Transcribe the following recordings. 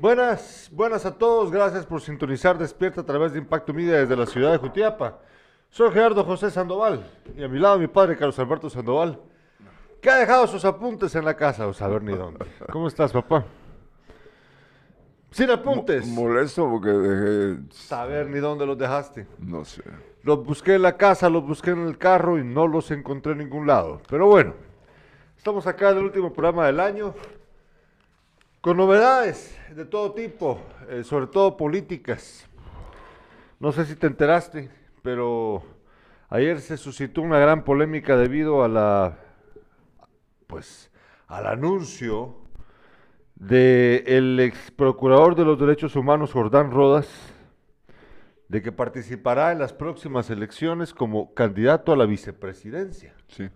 Buenas, buenas a todos, gracias por sintonizar Despierta a través de Impacto Media desde la ciudad de Jutiapa. Soy Gerardo José Sandoval y a mi lado mi padre Carlos Alberto Sandoval, que ha dejado sus apuntes en la casa, o saber ni dónde. ¿Cómo estás, papá? Sin apuntes. Mo- molesto porque dejé. Saber ni dónde los dejaste. No sé. Los busqué en la casa, los busqué en el carro y no los encontré en ningún lado. Pero bueno, estamos acá en el último programa del año con novedades de todo tipo, eh, sobre todo políticas. No sé si te enteraste, pero ayer se suscitó una gran polémica debido a la, pues, al anuncio del ex procurador de los derechos humanos Jordán Rodas de que participará en las próximas elecciones como candidato a la vicepresidencia Sí.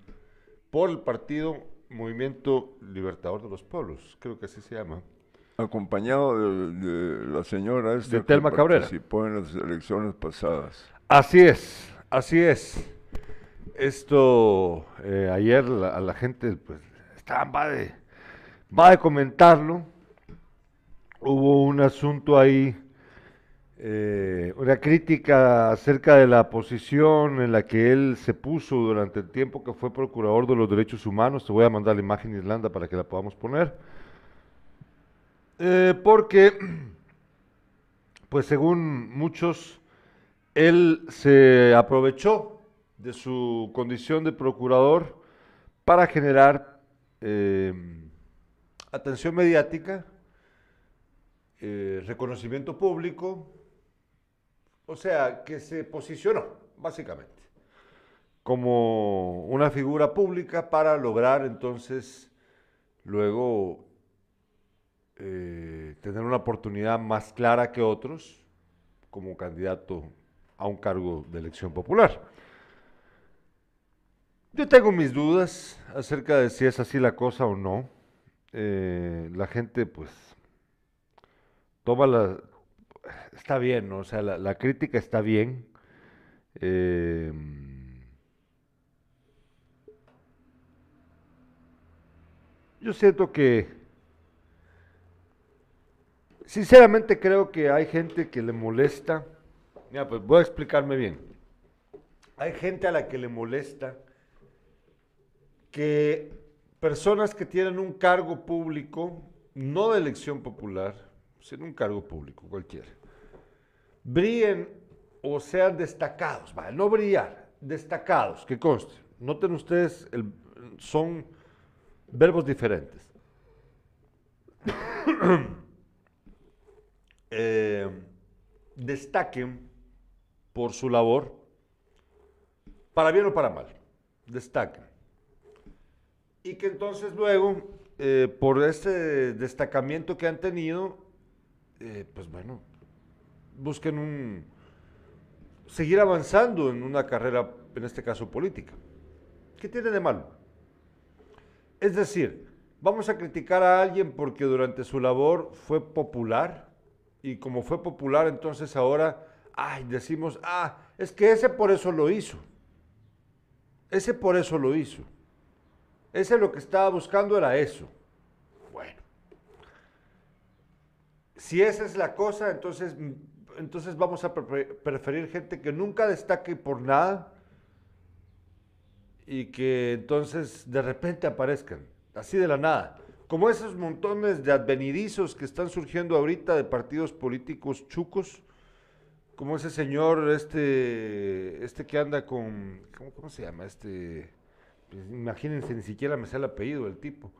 por el partido Movimiento Libertador de los Pueblos, creo que así se llama. Acompañado de, de la señora esta De que Telma Cabrera. participó en las elecciones pasadas. Así es, así es. Esto eh, ayer la- a la gente pues estaba va de, va de comentarlo. Hubo un asunto ahí, eh, una crítica acerca de la posición en la que él se puso durante el tiempo que fue procurador de los derechos humanos. Te voy a mandar la imagen Irlanda para que la podamos poner. Eh, porque, pues según muchos, él se aprovechó de su condición de procurador para generar eh, atención mediática, reconocimiento público, o sea, que se posicionó, básicamente, como una figura pública para lograr entonces luego eh, tener una oportunidad más clara que otros como candidato a un cargo de elección popular. Yo tengo mis dudas acerca de si es así la cosa o no. Eh, la gente, pues, toma la... Está bien, ¿no? O sea, la, crítica está bien. Eh, yo siento que Sinceramente creo que hay gente que le molesta. Mira, pues voy a explicarme bien. Hay gente a la que le molesta que personas que tienen un cargo público, no de elección popular, sino un cargo público cualquiera, brillen o sean destacados, ¿vale? no brillar, destacados, que conste. Noten ustedes, son verbos diferentes. eh, destaquen por su labor, para bien o para mal, destaquen. Y que entonces luego, eh, por este destacamiento que han tenido, eh, pues bueno, busquen un, seguir avanzando en una carrera, en este caso política. ¿Qué tiene de malo? Es decir, vamos a criticar a alguien porque durante su labor fue popular y como fue popular entonces ahora, ay, decimos, ah, es que ese por eso lo hizo. Ese por eso lo hizo. Ese lo que estaba buscando era eso. Bueno. Si esa es la cosa, entonces, mm, entonces vamos a pre- preferir gente que nunca destaque por nada y que entonces de repente aparezcan, así de la nada. Como esos montones de advenidizos que están surgiendo ahorita de partidos políticos chucos, como ese señor, este, este que anda con, ¿cómo, se llama? Este, pues, imagínense, ni siquiera me sé el apellido del tipo.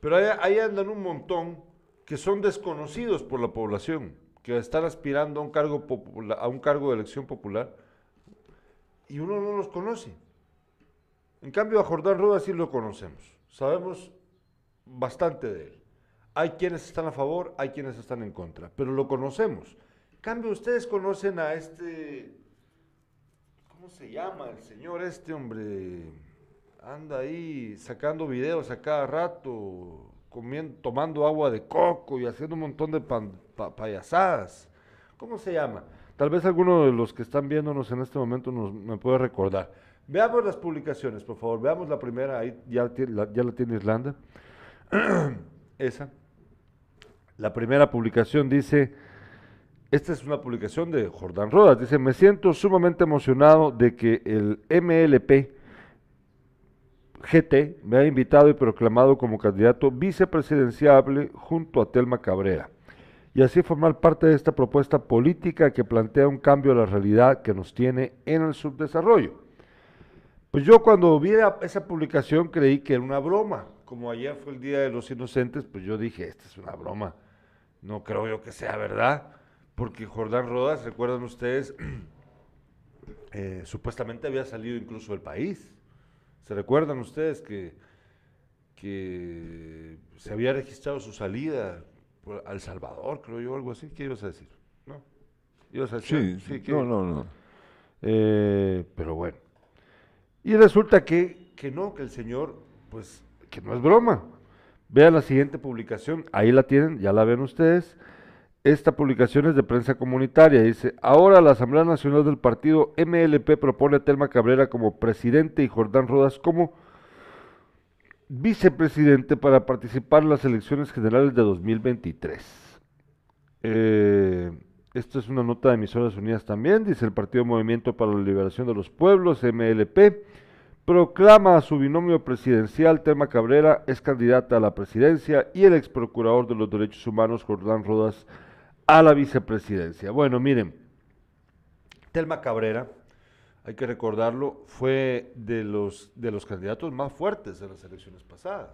Pero ahí andan un montón que son desconocidos por la población, que están aspirando a un cargo, a un cargo de elección popular y uno no los conoce. En cambio, a Jordán Rodas sí lo conocemos. Sabemos bastante de él. Hay quienes están a favor, hay quienes están en contra, pero lo conocemos. En cambio, ustedes conocen a este. ¿Cómo se llama el señor este hombre? Anda ahí sacando videos a cada rato, comiendo, tomando agua de coco y haciendo un montón de payasadas. ¿Cómo se llama? Tal vez alguno de los que están viéndonos en este momento nos, me puede recordar. Veamos las publicaciones, por favor. Veamos la primera, ahí ya, tiene- la, ya la tiene Irlanda. Esa. La primera publicación dice, esta es una publicación de Jordán Rodas, dice, me siento sumamente emocionado de que el MLP GT me ha invitado y proclamado como candidato vicepresidenciable junto a Telma Cabrera y así formar parte de esta propuesta política que plantea un cambio a la realidad que nos tiene en el subdesarrollo. Pues yo cuando vi esa publicación creí que era una broma. Como ayer fue el Día de los Inocentes, pues yo dije, esta es una broma. No creo yo que sea verdad, porque Jordán Rodas, recuerdan ustedes, eh, supuestamente había salido incluso del país. ¿Se recuerdan ustedes que, que se había registrado su salida al Salvador, creo yo, algo así? ¿Qué ibas a decir? ¿No? ¿Ibas a decir? Sí, sí, no, no, no. Eh, pero bueno. Y resulta que, que no, que el señor, pues, que no es broma. Vean la siguiente publicación, ahí la tienen, ya la ven ustedes. Esta publicación es de prensa comunitaria. Dice, ahora la Asamblea Nacional del Partido MLP propone a Telma Cabrera como presidente y Jordán Rodas como vicepresidente para participar en las elecciones generales de 2023. Eh, esto es una nota de Emisoras Unidas también, dice el Partido Movimiento para la Liberación de los Pueblos, MLP, proclama a su binomio presidencial, Tema Cabrera, es candidata a la presidencia y el ex procurador de los derechos humanos, Jordán Rodas, a la vicepresidencia. Bueno, miren, Telma Cabrera, hay que recordarlo, fue de los, de los candidatos más fuertes de las elecciones pasadas.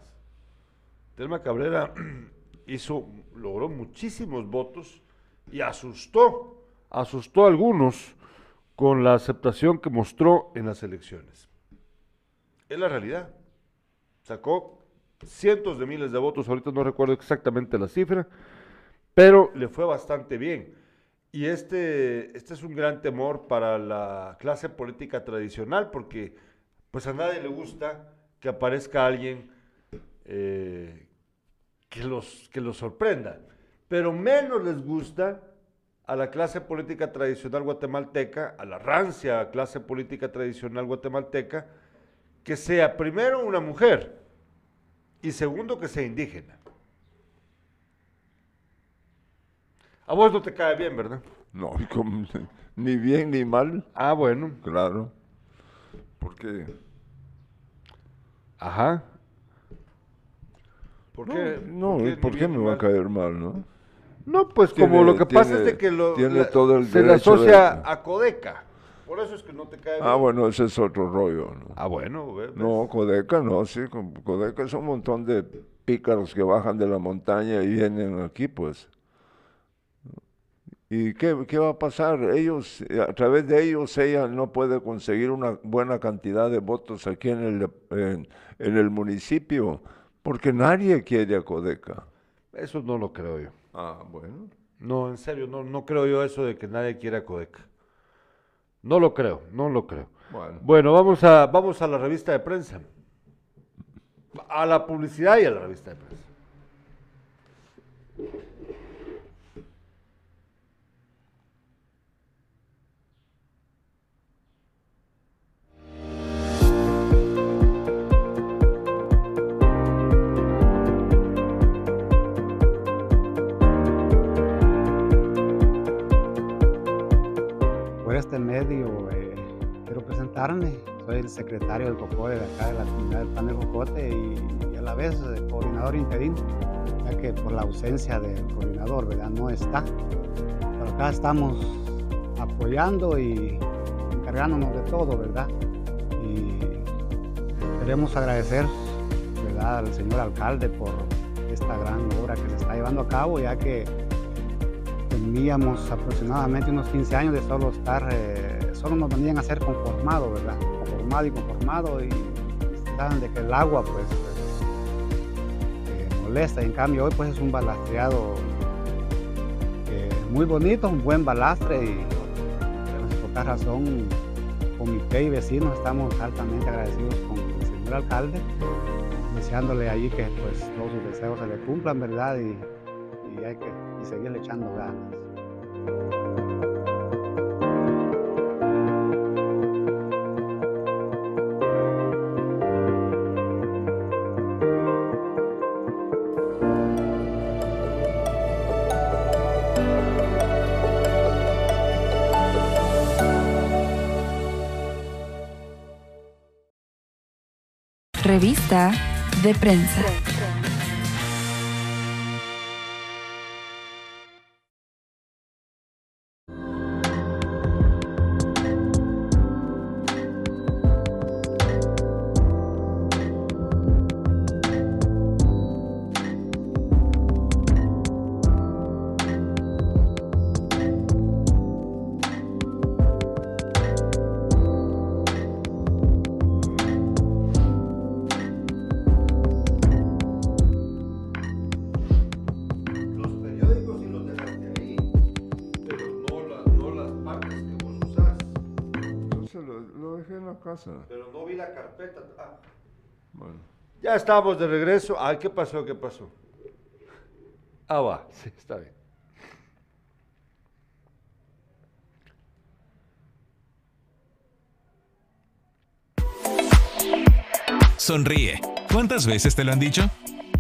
Telma Cabrera hizo, logró muchísimos votos y asustó, asustó a algunos con la aceptación que mostró en las elecciones. Es la realidad. Sacó cientos de miles de votos, ahorita no recuerdo exactamente la cifra, pero le fue bastante bien. Y este, este es un gran temor para la clase política tradicional, porque pues a nadie le gusta que aparezca alguien eh, que, los, que los sorprenda pero menos les gusta a la clase política tradicional guatemalteca, a la rancia clase política tradicional guatemalteca, que sea primero una mujer y segundo que sea indígena. A vos no te cae bien, ¿verdad? No, ni bien ni mal. Ah, bueno. Claro. Porque. Ajá. ¿Por qué? No, ¿por qué, me va a caer mal, no? No, pues como lo que pasa es de que lo, tiene todo el se le asocia a Codeca. Por eso es que no te cae Ah, bueno, ese es otro rollo. ¿no? Ah, bueno. No, Codeca no, sí. Codeca es un montón de pícaros que bajan de la montaña y vienen aquí, pues. ¿Y qué, qué, va a pasar? Ellos, a través de ellos, ella no puede conseguir una buena cantidad de votos aquí en el, en, en el municipio, porque nadie quiere a Codeca. Eso no lo creo yo. Ah, bueno. No, en serio, no, no creo yo eso de que nadie quiera Codeca. No lo creo, no lo creo. Bueno, bueno vamos, a, vamos a la revista de prensa. A la publicidad y a la revista de prensa. Este medio eh, quiero presentarme. Soy el secretario del COCODE de acá de la comunidad del Pan de Jocote y, a la vez el coordinador interino, ya que por la ausencia del coordinador, ¿verdad? No está. Pero acá estamos apoyando y encargándonos de todo, ¿verdad? Y queremos agradecer, ¿verdad? Al señor alcalde por esta gran obra que se está llevando a cabo, ya que teníamos aproximadamente unos 15 años de solo estar, eh, solo nos venían a ser conformado, ¿verdad? Conformado y conformado y saben de que el agua pues, pues molesta y en cambio hoy pues es un balastreado eh, muy bonito, un buen balastre y por esta razón comité y vecinos estamos altamente agradecidos con el señor alcalde, deseándole allí que pues todos sus deseos se le cumplan, ¿verdad? Y, y hay que y seguirle echando ganas. Revista de prensa. Pero no vi la carpeta. Ah. Bueno. Ya estamos de regreso. Ay, ¿qué pasó? ¿Qué pasó? Ah, va. Sí, está bien. Sonríe. ¿Cuántas veces te lo han dicho?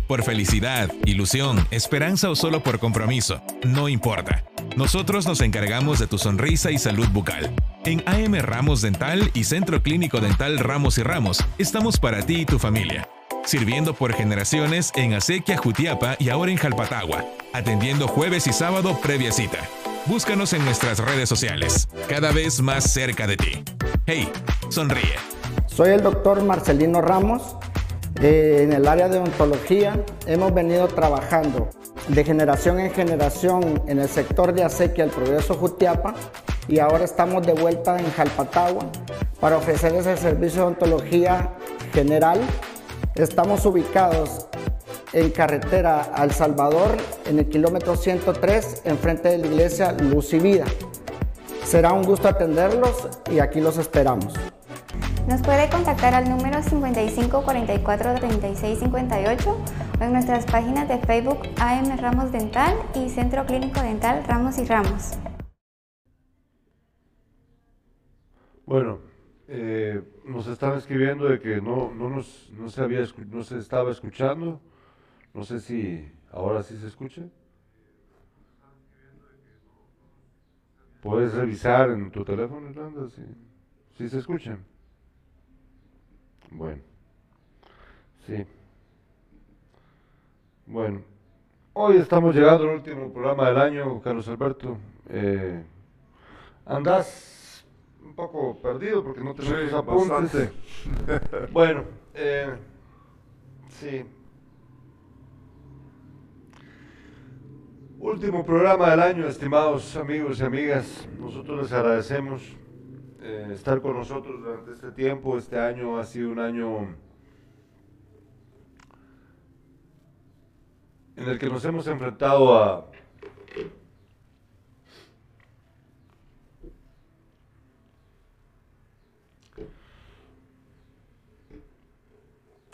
Por felicidad, ilusión, esperanza o solo por compromiso, no importa. Nosotros nos encargamos de tu sonrisa y salud bucal. En AM Ramos Dental y Centro Clínico Dental Ramos y Ramos, estamos para ti y tu familia. Sirviendo por generaciones en Acequia, Jutiapa y ahora en Jalpatagua. Atendiendo jueves y sábado previa cita. Búscanos en nuestras redes sociales, cada vez más cerca de ti. Hey, sonríe. Soy el doctor Marcelino Ramos. Eh, en el área de odontología hemos venido trabajando de generación en generación en el sector de acequia el Progreso Jutiapa y ahora estamos de vuelta en Jalpatagua para ofrecer ese servicio de odontología general. Estamos ubicados en carretera a El Salvador en el kilómetro 103 enfrente de la iglesia Luz y Vida. Será un gusto atenderlos y aquí los esperamos. Nos puede contactar al número 55 44 36 58 o en nuestras páginas de Facebook AM Ramos Dental y Centro Clínico Dental Ramos y Ramos. Bueno, eh, nos están escribiendo de que no, no, nos, no, se había, no se estaba escuchando. No sé si ahora sí se escucha. Puedes revisar en tu teléfono, Irlanda, si, si se escucha. Bueno, sí. Bueno, hoy estamos llegando al último programa del año, Carlos Alberto. Eh, andás un poco perdido porque no tenemos Sí, apuntes. bastante. Bueno, eh, sí. Último programa del año, estimados amigos y amigas. Nosotros les agradecemos eh, estar con nosotros durante este tiempo. Este año ha sido un año en el que nos hemos enfrentado a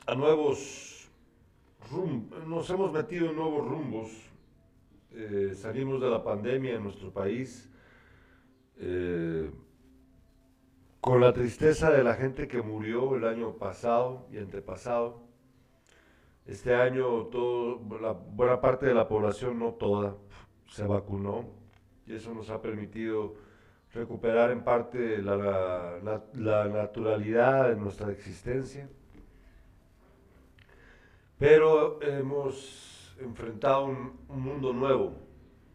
a nuevos rumbos, nos hemos metido en nuevos rumbos. Eh, salimos de la pandemia en nuestro país eh, con la tristeza de la gente que murió el año pasado y antepasado. Este año todo, la buena parte de la población, no toda, se vacunó y eso nos ha permitido recuperar en parte la, naturalidad de nuestra existencia. Pero hemos enfrentado un, un mundo nuevo.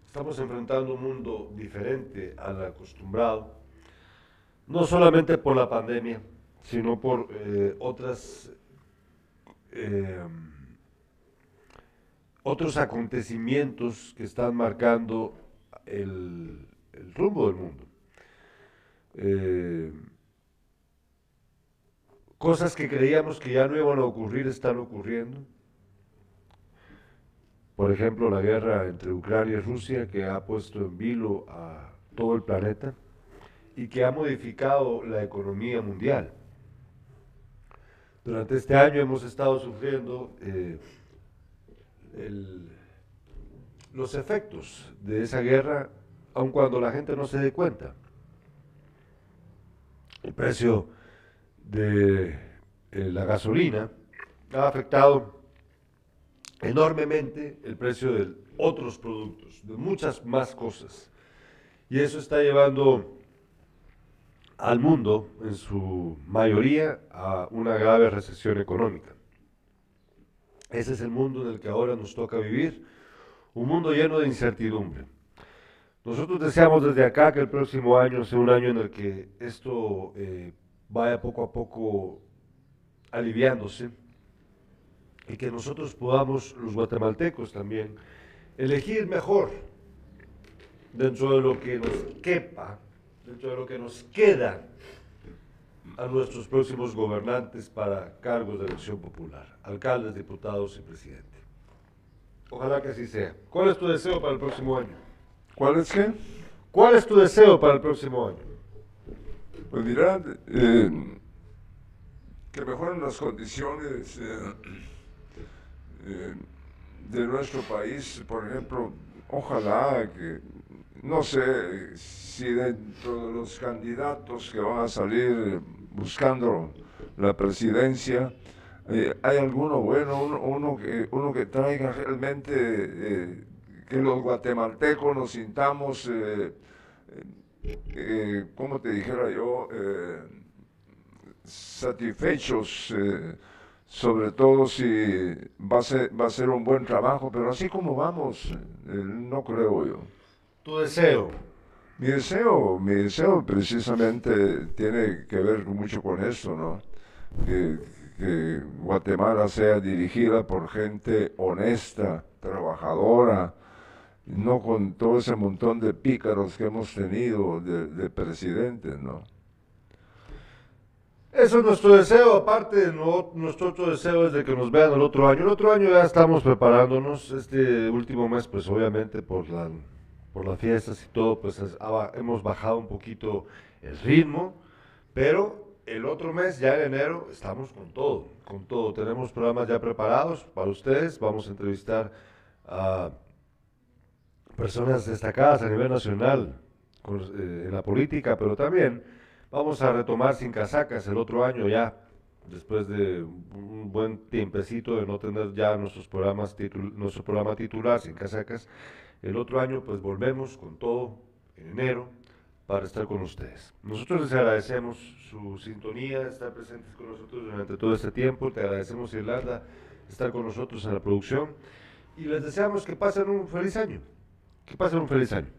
Estamos enfrentando un mundo diferente al acostumbrado. No solamente por la pandemia, sino por eh, otras, eh, otros acontecimientos que están marcando el, el rumbo del mundo. Eh, cosas que creíamos que ya no iban a ocurrir están ocurriendo. Por ejemplo, la guerra entre Ucrania y Rusia que ha puesto en vilo a todo el planeta y que ha modificado la economía mundial. Durante este año hemos estado sufriendo eh, el- los efectos de esa guerra, aun cuando la gente no se dé cuenta. El precio de eh, la gasolina ha afectado enormemente el precio de otros productos, de muchas más cosas. Y eso está llevando al mundo, en su mayoría, a una grave recesión económica. Ese es el mundo en el que ahora nos toca vivir, un mundo lleno de incertidumbre. Nosotros deseamos desde acá que el próximo año sea un año en el que esto eh, vaya poco a poco aliviándose y que nosotros podamos, los guatemaltecos también, elegir mejor dentro de lo que nos quepa, dentro de lo que nos queda a nuestros próximos gobernantes para cargos de elección popular, alcaldes, diputados y presidente. Ojalá que así sea. ¿Cuál es tu deseo para el próximo año? ¿Cuál es qué? ¿Cuál es tu deseo para el próximo año? Pues mira, eh, que mejoren las condiciones eh, de nuestro país, por ejemplo, ojalá que, no sé si dentro de los candidatos que van a salir buscando la presidencia, hay alguno bueno, uno, que, uno que traiga realmente que los guatemaltecos nos sintamos, como te dijera yo, satisfechos, eh, sobre todo si va a, ser, va a ser un buen trabajo, pero así como vamos, eh, no creo yo. ¿Tu deseo? Mi deseo, mi deseo precisamente tiene que ver mucho con eso, ¿no? Que, que Guatemala sea dirigida por gente honesta, trabajadora, no con todo ese montón de pícaros que hemos tenido de, de presidentes, ¿no? Eso es nuestro deseo, aparte nuestro otro deseo es de que nos vean el otro año. El otro año ya estamos preparándonos, este último mes pues obviamente por, la, por las fiestas y todo pues hemos bajado un poquito el ritmo, pero el otro mes ya en enero estamos con todo, con todo. Tenemos programas ya preparados para ustedes, vamos a entrevistar a personas destacadas a nivel nacional eh, en la política, pero también Vamos a retomar sin casacas el otro año ya, después de un buen tiempecito de no tener ya nuestros programas nuestro programa titular sin casacas. El otro año pues volvemos con todo en enero para estar con ustedes. Nosotros les agradecemos su sintonía, estar presentes con nosotros durante todo este tiempo. Te agradecemos, Irlanda, estar con nosotros en la producción. Y les deseamos que pasen un feliz año. Que pasen un feliz año.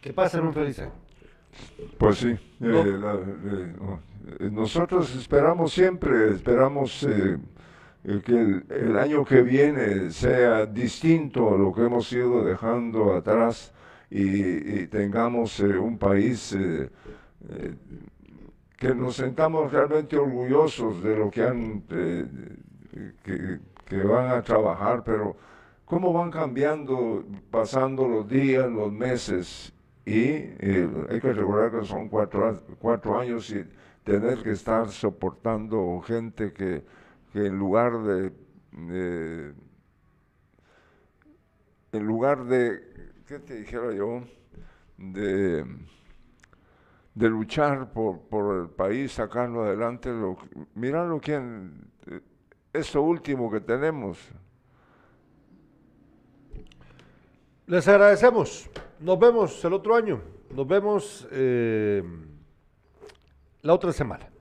Que pasen un feliz año. Pues sí, eh, eh, nosotros esperamos siempre, esperamos eh, que el, año que viene sea distinto a lo que hemos ido dejando atrás y, tengamos un país que nos sentamos realmente orgullosos de lo que han, que, que van a trabajar, pero cómo van cambiando, pasando los días, los meses y eh, hay que recordar que son cuatro, cuatro años y tener que estar soportando gente que, en lugar de, en lugar de, ¿qué te dijera yo? De, de luchar por, por, el país, sacarlo adelante, lo, mira lo que, eh, último que tenemos. Les agradecemos. Nos vemos el otro año. Nos vemos eh, la otra semana.